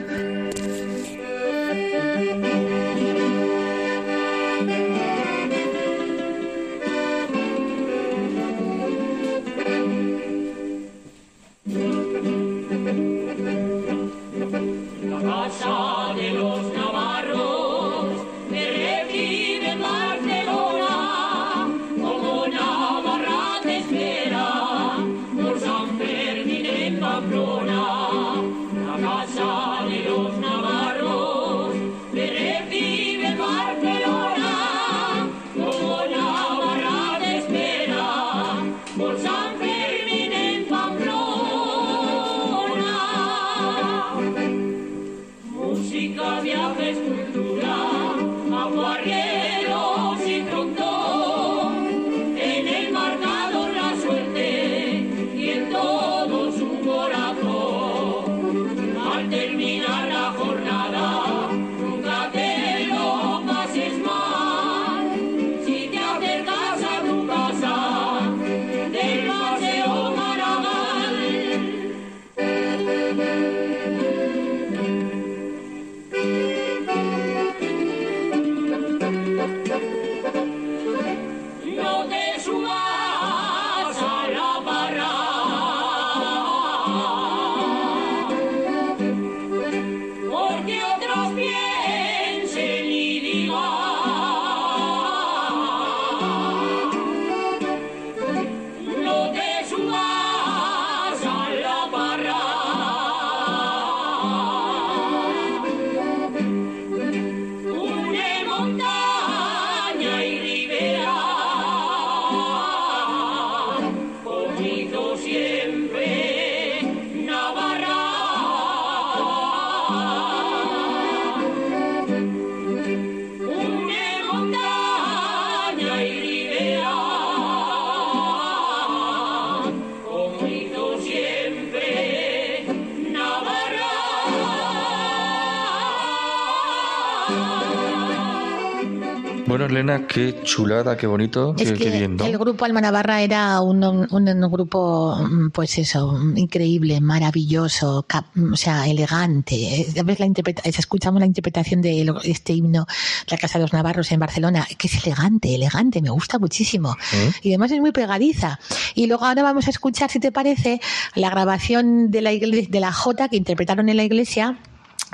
Bueno, Elena, qué chulada, qué bonito, es qué, que El grupo Alma Navarra era un, un, grupo, mm, pues eso, increíble, maravilloso, o sea, elegante. ¿Ves la escuchamos la interpretación de este himno, La Casa de los Navarros en Barcelona, que es elegante, elegante, me gusta muchísimo. ¿Eh? Y además es muy pegadiza. Y luego ahora vamos a escuchar, si te parece, la grabación de la, de la Jota que interpretaron en la iglesia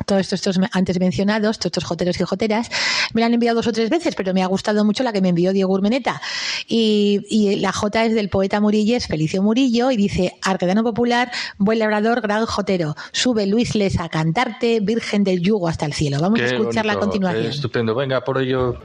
todos estos, antes mencionados, todos estos joteros y joteras, me la han enviado dos o tres veces, pero me ha gustado mucho la que me envió Diego Urmeneta. Y, la J es del poeta Murilles, Felicio Murillo, y dice, Arquedano Popular, buen labrador, gran jotero, sube Luis Les a cantarte, Virgen del Yugo hasta el cielo. Vamos a escucharla a continuación. Estupendo, venga, por ello.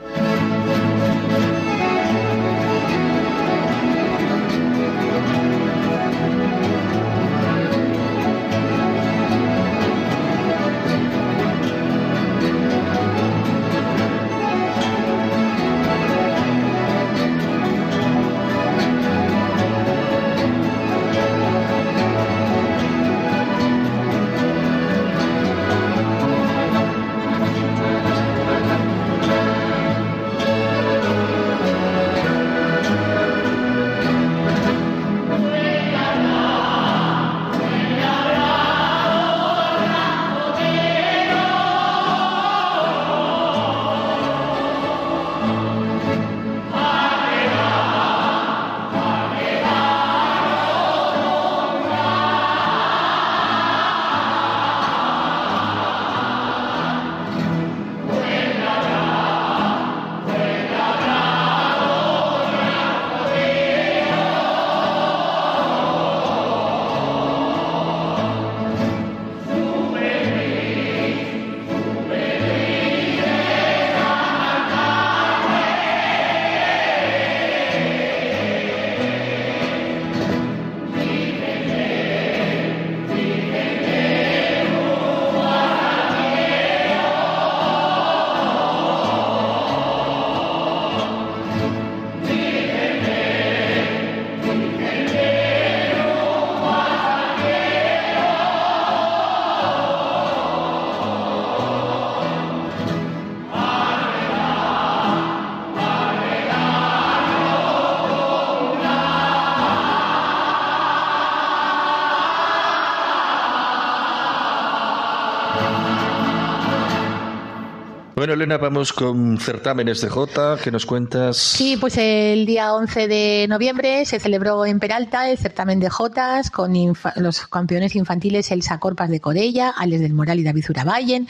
Vamos con certámenes de Jota. ¿Qué nos cuentas? Sí, pues el día 11 de noviembre se celebró en Peralta el certamen de Jotas con los campeones infantiles Elsa Corpas de Corella, Alex del Moral y David Zuraballen.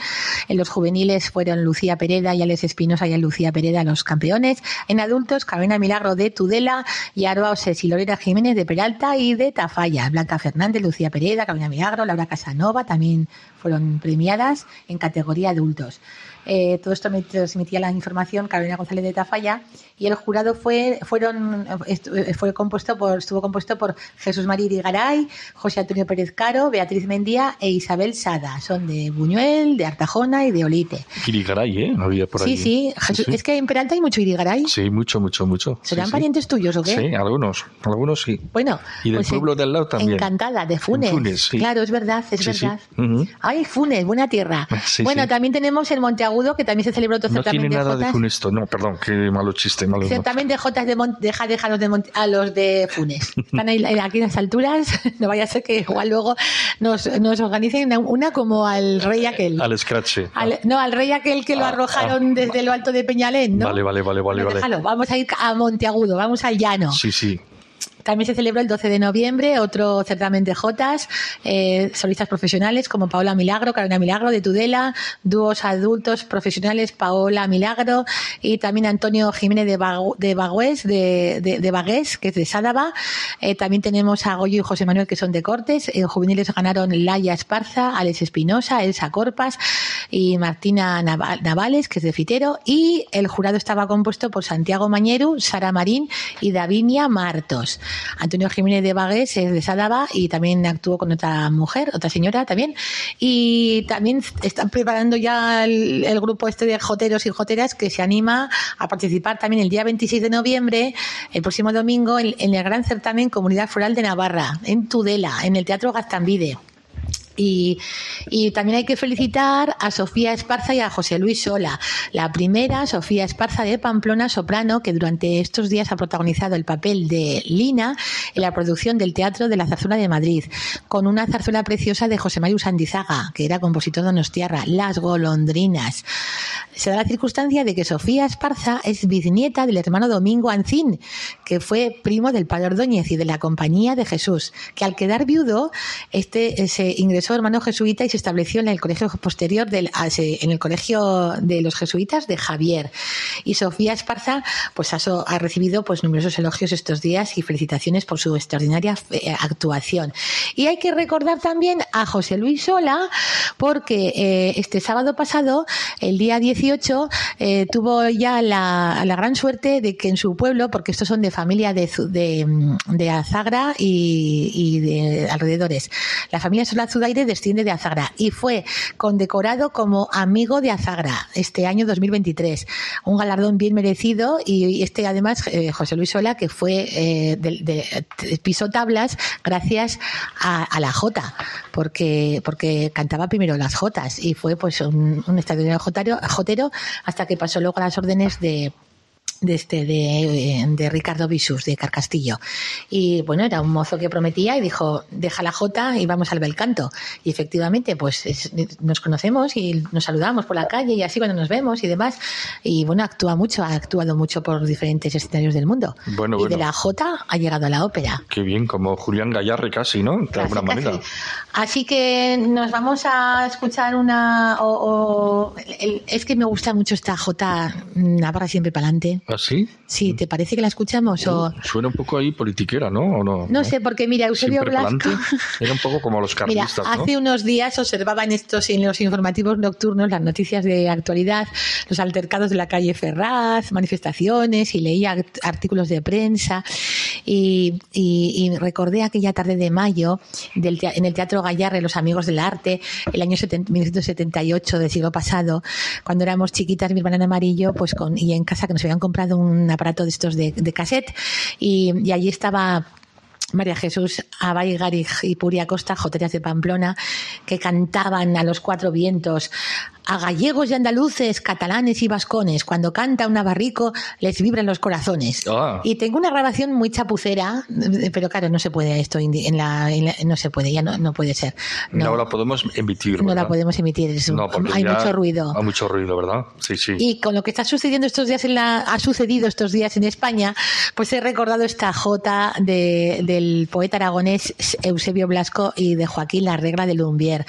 En los juveniles fueron Lucía Pereda y Alex Espinosa y Lucía Pereda los campeones. En adultos, Carolina Milagro de Tudela y Aroa Oses y Lorena Jiménez de Peralta y de Tafalla. Blanca Fernández, Lucía Pereda, Carolina Milagro, Laura Casanova también fueron premiadas en categoría adultos. Eh, todo esto me transmitía la información Carolina González de Tafalla y el jurado fue fueron fue compuesto por estuvo compuesto por Jesús María Irigaray, José Antonio Pérez Caro, Beatriz Mendía e Isabel Sada. Son de Buñuel, de Artajona y de Olite. Irigaray, ¿eh? No había por ahí. Sí, sí. Es que en Peralta hay mucho Irigaray. Sí, mucho, mucho, mucho. ¿Serán parientes tuyos o qué? Sí, algunos. Algunos sí. Bueno. Y del pues pueblo del lado también. Encantada, de Funes. Funes Claro, es verdad, es verdad. Ay, Funes, buena tierra. bueno, también tenemos el Monteagudo, que también se celebró otro no certamen tiene nada de Funesto. No, perdón, qué malo chiste. Malo certamen de Jotas de deja, deja los de a los de Funes. Están ahí, aquí en las alturas. No vaya a ser que igual luego nos, nos organicen una como al rey aquel. Al scratch. no, al rey aquel que lo ah, arrojaron ah. desde lo alto de Peñalén, ¿no? Vale, vale, vale, vale. Déjalo, vamos a ir a Monteagudo, vamos al llano. Sí, sí. También se celebró el 12 de noviembre otro certamen de Jotas, eh, solistas profesionales como Paola Milagro, Carolina Milagro de Tudela, dúos adultos profesionales Paola Milagro y también Antonio Jiménez de, de Bagüés, de, de, Bagués, que es de Sádava. Eh, también tenemos a Goyo y José Manuel, que son de Cortes. En juveniles ganaron Laia Esparza, Alex Espinosa, Elsa Corpas y Martina Navales, que es de Fitero. Y el jurado estaba compuesto por Santiago Mañeru, Sara Marín y Davinia Martos. Antonio Jiménez de Bagués es de Sadaba y también actuó con otra mujer, otra señora también. Y también están preparando ya el, grupo este de joteros y joteras que se anima a participar también el día 26 de noviembre, el próximo domingo, en, en el gran certamen Comunidad Floral de Navarra, en Tudela, en el Teatro Gastambide. Y, también hay que felicitar a Sofía Esparza y a José Luis Sola. La primera, Sofía Esparza de Pamplona, soprano, que durante estos días ha protagonizado el papel de Lina en la producción del Teatro de la Zarzuela de Madrid, con una zarzuela preciosa de José Mario Sandizaga, que era compositor de Nostiarra, Las Golondrinas. Se da la circunstancia de que Sofía Esparza es bisnieta del hermano Domingo Ancín, que fue primo del padre Ordóñez y de la Compañía de Jesús, que al quedar viudo, este se ingresó hermano jesuita y se estableció en el colegio posterior del, en el colegio de los jesuitas de Javier. Y Sofía Esparza pues ha, recibido pues numerosos elogios estos días y felicitaciones por su extraordinaria eh, actuación. Y hay que recordar también a José Luis Sola porque eh, este sábado pasado, el día 18, eh, tuvo ya la, gran suerte de que en su pueblo, porque estos son de familia de, de, Azagra y, de alrededores, la familia Sola Desciende de Azagra y fue condecorado como amigo de Azagra este año 2023. Un galardón bien merecido y este además eh, José Luis Sola que fue eh, de, piso tablas gracias a, la Jota porque porque cantaba primero las Jotas y fue pues un, un extraordinario jotero hasta que pasó luego a las órdenes de de este de, Ricardo Bisus de Carcastillo. Y bueno era un mozo que prometía y dijo deja la jota y vamos al bel canto y efectivamente pues nos conocemos y nos saludamos por la calle y así cuando nos vemos y demás. Y bueno actúa mucho ha actuado mucho por diferentes escenarios del mundo. Bueno, y de la jota ha llegado a la ópera. Qué bien como Julián Gallarre casi no de alguna manera. así que nos vamos a escuchar una o, es que me gusta mucho esta jota Navarra siempre para adelante ¿Ah, sí? Sí, ¿te parece que la escuchamos? o... Suena un poco ahí politiquera, ¿no? no? No sé, porque mira, Eusebio Blasco... Era un poco como los carlistas, mira, hace unos días observaba en estos, en los informativos nocturnos, las noticias de actualidad, los altercados de la calle Ferraz, manifestaciones, y leía artículos de prensa, y, y, recordé aquella tarde de mayo del, en el Teatro Gallarre, Los Amigos del Arte, el año 1978 del siglo pasado, cuando éramos chiquitas, mi hermana en amarillo, pues con, y en casa que nos habían comprado un aparato de estos de, cassette y, allí estaba María Jesús Abay y Puria Costa, joterías de Pamplona, que cantaban a los cuatro vientos A gallegos y andaluces, catalanes y vascones, cuando canta un navarrico, les vibran los corazones. Ah. Y tengo una grabación muy chapucera, pero claro, no se puede esto en la, en la- no se puede, ya no, no puede ser. No, No, la podemos emitir. no la ¿verdad? podemos emitir, es- No, hay mucho ruido. Hay mucho ruido, ¿verdad? Sí, sí. Y con lo que está sucediendo estos días en la, ha sucedido estos días en España, pues he recordado esta jota de- del poeta aragonés Eusebio Blasco y de Joaquín La Regla de Lumbier,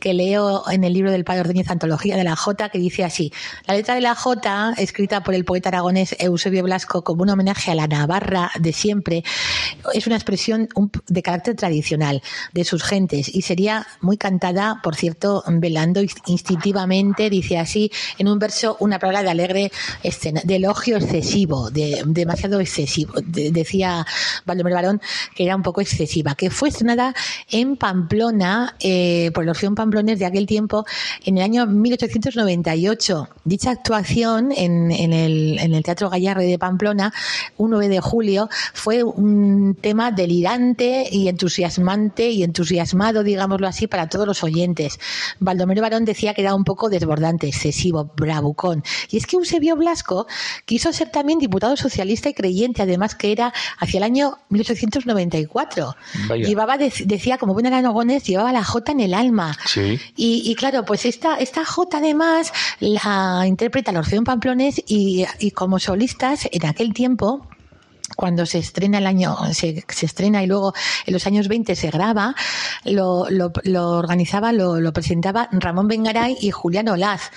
que leo en el libro del Padre Ordóñez Antología de la Jota, que dice así: La letra de la Jota, escrita por el poeta aragonés Eusebio Blasco como un homenaje a la Navarra de siempre, es una expresión de carácter tradicional de sus gentes y sería muy cantada, por cierto, velando instintivamente, dice así, en un verso una palabra de alegre escena, de elogio excesivo, de, demasiado excesivo. De- decía Baldomero Barón que era un poco excesiva, que fue estrenada en Pamplona eh, por los Pamplones de aquel tiempo en el año 1898. Dicha actuación en, en el, en el Teatro Gallarre de Pamplona, un 9 de julio, fue un tema delirante y entusiasmante y entusiasmado, digámoslo así, para todos los oyentes. Baldomero Barón decía que era un poco desbordante, excesivo, bravucón. Y es que Eusebio Blasco quiso ser también diputado socialista y creyente, además que era hacia el año 1894. Vaya. Llevaba, de- decía, como buen aragonés, llevaba la J en el alma. Sí. Y, y claro, pues esta, esta J además la interpreta el Orfeón Pamplones y, y como solistas en aquel tiempo cuando se estrena el año, se, estrena y luego en los años 20 se graba, lo, organizaba, lo, presentaba Ramón Bengaray y Julián Olaz.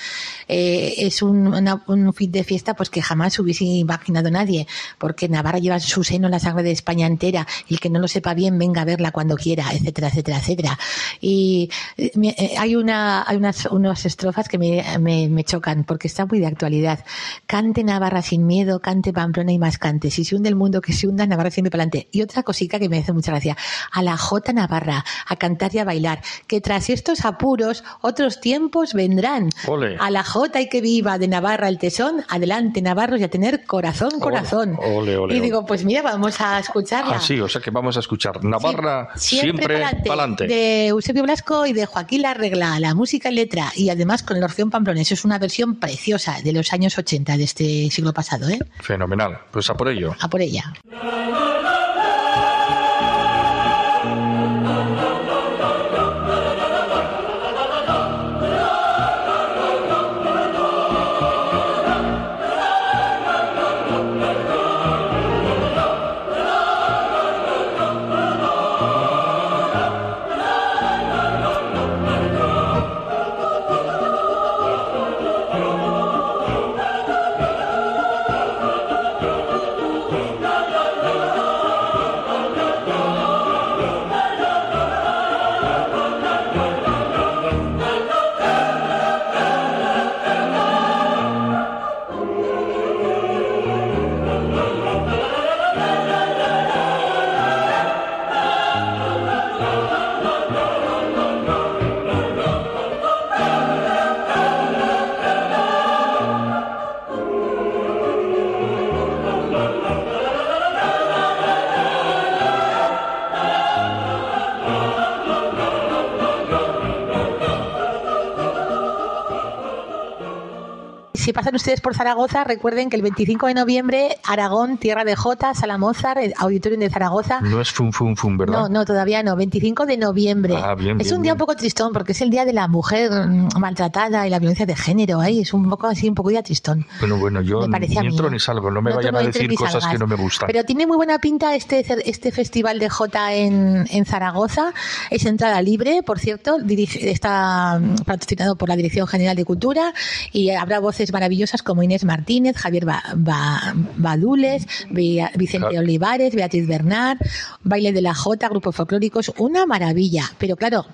Eh, es un, una- un fit de fiesta pues que jamás hubiese imaginado nadie, porque Navarra lleva en su seno la sangre de España entera, y el que no lo sepa bien venga a verla cuando quiera, etcétera, etcétera, etcétera. Y eh, eh, hay una, hay unas, unas estrofas que me, me, me chocan, porque está muy de actualidad. Cante Navarra sin miedo, cante Pamplona y más cante. Si se hunde el mundo, que se hunda, Navarra siempre para adelante. Y otra cosica que me hace mucha gracia. A la J Navarra, a cantar y a bailar, que tras estos apuros, otros tiempos vendrán. Ole. A la J y que viva de Navarra el tesón, adelante Navarros y a tener corazón, corazón. ole, ole, y digo, pues mira, vamos a escucharla. Ah, sí, o sea que vamos a escuchar Navarra Sí, siempre pa'lante, pa'lante. De Eusebio Blasco y de Joaquín La Regla, la música y letra, y además con el Orfeón Pamplones. Es una versión preciosa de los años 80 de este siglo pasado, ¿eh? Fenomenal. Pues a por ello. A por ella. Si pasan ustedes por Zaragoza, recuerden que el 25 de noviembre, Aragón, Tierra de Jota, Salamózar, el Auditorium de Zaragoza. No es fum fum fum, ¿verdad? No, no, todavía no. 25 de noviembre. Ah, bien, es bien, un día bien. un poco tristón porque es el día de la mujer mm, maltratada y la violencia de género. Ahí es un poco así, un poco día tristón. Bueno, bueno, yo Me ni entro ¿eh? ni salgo. No me No, vayan no a decir cosas salgas. que no me gustan. Pero tiene muy buena pinta este, este festival de Jota en, en Zaragoza. Es entrada libre, por cierto. dirige- está mm, patrocinado por la Dirección General de Cultura y habrá voces maravillosas como Inés Martínez, Javier Ba- Ba- Badules, Vicente Claro. Olivares, Beatriz Bernard, Baile de la Jota, grupos folclóricos. Una maravilla. Pero claro,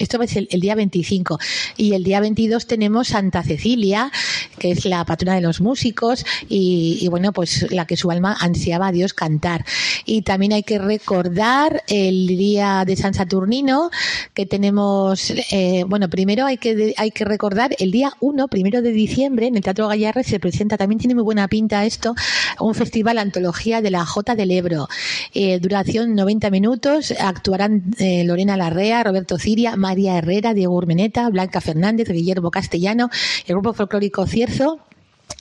esto ser el día 25 y el día 22 tenemos Santa Cecilia, que es la patrona de los músicos y, y, bueno, pues la que su alma ansiaba a Dios cantar. Y también hay que recordar el día de San Saturnino, que tenemos, eh, bueno, primero hay que, hay que recordar el día 1, primero de diciembre, en el Teatro Gallarre se presenta, también tiene muy buena pinta esto, un festival antología de la Jota del Ebro. Eh, duración 90 minutos. Actuarán eh, Lorena Larrea, Roberto Ciria, María Herrera, Diego Urmeneta, Blanca Fernández, Guillermo Castellano, el grupo folclórico Cierzo.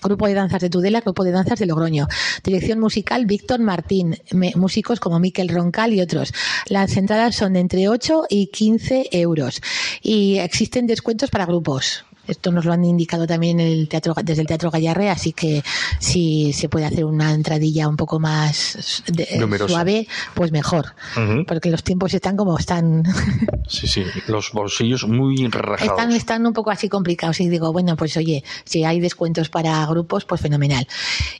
Grupo de danzas de Tudela, Grupo de danzas de Logroño. Dirección musical Víctor Martín. Músicos como Miquel Roncal y otros. Las entradas son de entre 8 y 15 euros. Y existen descuentos para grupos. Esto nos lo han indicado también el teatro, desde el Teatro Gallarre, así que si se puede hacer una entradilla un poco más de- suave, pues mejor. Ujú. Porque los tiempos están como están. Sí, sí, los bolsillos muy rajados. Están, están un poco así complicados y digo, bueno, pues oye, si hay descuentos para grupos, pues fenomenal.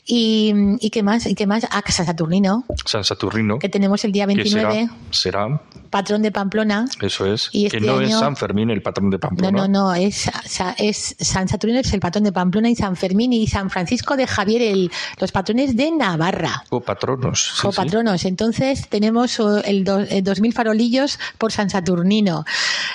¿Y, y qué más? ¿Y qué más? Ah, San Saturnino, San Saturnino, que tenemos el día que 29, será, será, patrón de Pamplona. eso es, Y que este no es año- San Fermín el patrón de No, Pamplona. no, no, es, sa- es San Saturnino es el patrón de Pamplona y San Fermín y San Francisco de Javier, el, los patrones de Navarra. O patronos. sí, o sí. patronos. Entonces tenemos oh, el, do- el 2000 farolillos por San Saturnino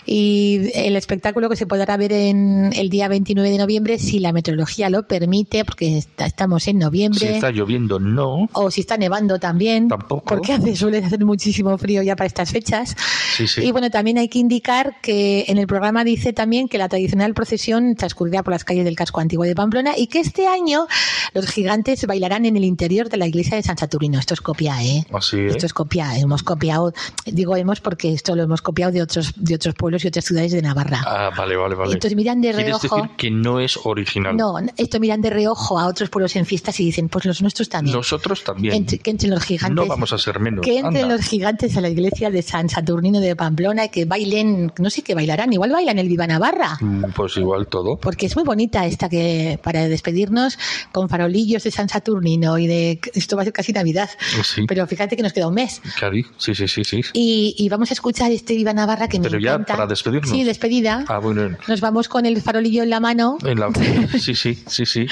y el espectáculo que se podrá ver en el día 29 de noviembre si la meteorología lo permite, porque está- estamos en noviembre. Si está lloviendo, no. O si está nevando también, Tampoco. porque hace, suele hacer muchísimo frío ya para estas fechas. Sí, sí. Y bueno, también hay que indicar que en el programa dice también que la tradicional procesión transcurrirá por las calles del casco antiguo de Pamplona y que este año los gigantes bailarán en el interior de la iglesia de San Saturnino. Esto es copia, ¿eh? Así, ¿eh? Esto es copia. Hemos copiado, digo hemos porque esto lo hemos copiado de otros, de otros pueblos y otras ciudades de Navarra. Ah, vale, vale, vale. Entonces miran de ¿Quieres reojo. decir que no es original? No, esto miran de reojo a otros pueblos en fiestas y dicen, pues los nuestros también. Nosotros también. Entre- que entre los gigantes. No vamos a ser menos. Que entren Anda. los gigantes a la iglesia de San Saturnino de Pamplona y que bailen, no sé qué bailarán, igual bailan el Viva Navarra. Mm, Pues igual todo. Porque es muy bonita esta que para despedirnos con farolillos de San Saturnino y de esto va a ser casi Navidad. Sí. Pero fíjate que nos queda un mes. Cari, sí, sí, sí, sí. Y, y vamos a escuchar este Viva Navarra que me Pero ya encanta. para despedirnos. Sí, despedida. Ah, bueno. Nos vamos con el farolillo en la mano. En la... Sí, sí, sí, sí.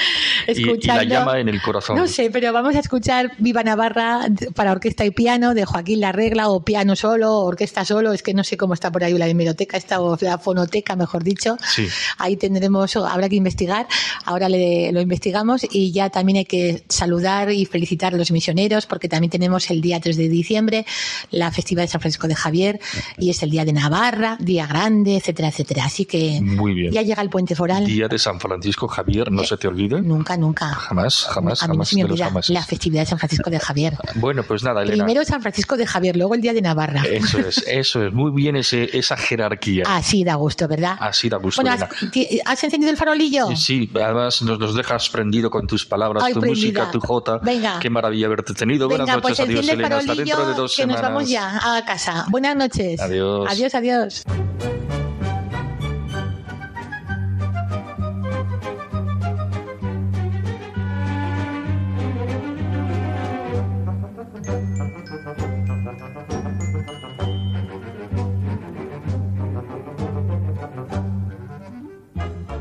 Y, y la llama en el corazón. No sé, pero vamos a escuchar Viva Navarra para orquesta y piano de Joaquín Larregla o piano solo, orquesta solo, es que no sé cómo está por ahí la hemeroteca esta o la fonoteca, mejor dicho. Sí. Ahí tendremos, habrá que investigar, ahora le- lo investigamos y ya también hay que saludar y felicitar a los misioneros porque también tenemos el día 3 de diciembre la festividad de San Francisco de Javier y es el día de Navarra, día grande, etcétera, etcétera. Así que Muy bien. ya llega el puente foral. Día de San Francisco Javier, no se te olvide. Nunca, nunca. Jamás, jamás, a mí jamás me olvida la festividad de San Francisco de Javier. Bueno, pues nada, Elena. Primero San Francisco de Javier, luego el día de Navarra. Eso es, eso es. Muy bien ese, esa jerarquía. Así da gusto, ¿verdad? Así da gusto, bueno, ¿has, ti- ¿has encendido el farolillo? Sí, sí, además nos los dejas prendido con tus palabras, Ay, tu prendida. música, tu jota. Venga. Qué maravilla haberte tenido. Venga, Buenas pues noches, adiós, enciende el Elena. Hasta dentro de dos que semanas. nos vamos ya a casa. Buenas noches. Adiós. Adiós, adiós.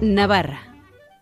Navarra,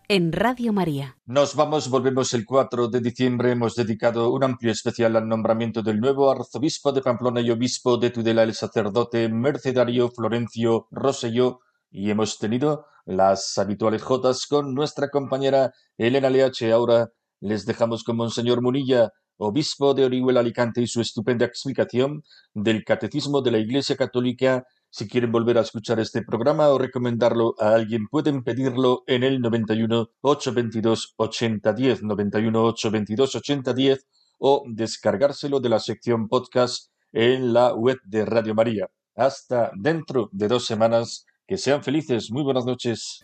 en Radio María. Nos vamos, volvemos el 4 de diciembre. Hemos dedicado un amplio especial al nombramiento del nuevo arzobispo de Pamplona y obispo de Tudela, el sacerdote mercedario Florencio Rosselló, y hemos tenido las habituales jotas con nuestra compañera Elena Leache. Ahora les dejamos con Monseñor Munilla, obispo de Orihuela Alicante, y su estupenda explicación del Catecismo de la Iglesia Católica. Si quieren volver a escuchar este programa o recomendarlo a alguien, pueden pedirlo en el 91 822 8010, 91 822 8010 o descargárselo de la sección podcast en la web de Radio María. Hasta dentro de dos semanas. Que sean felices. Muy buenas noches.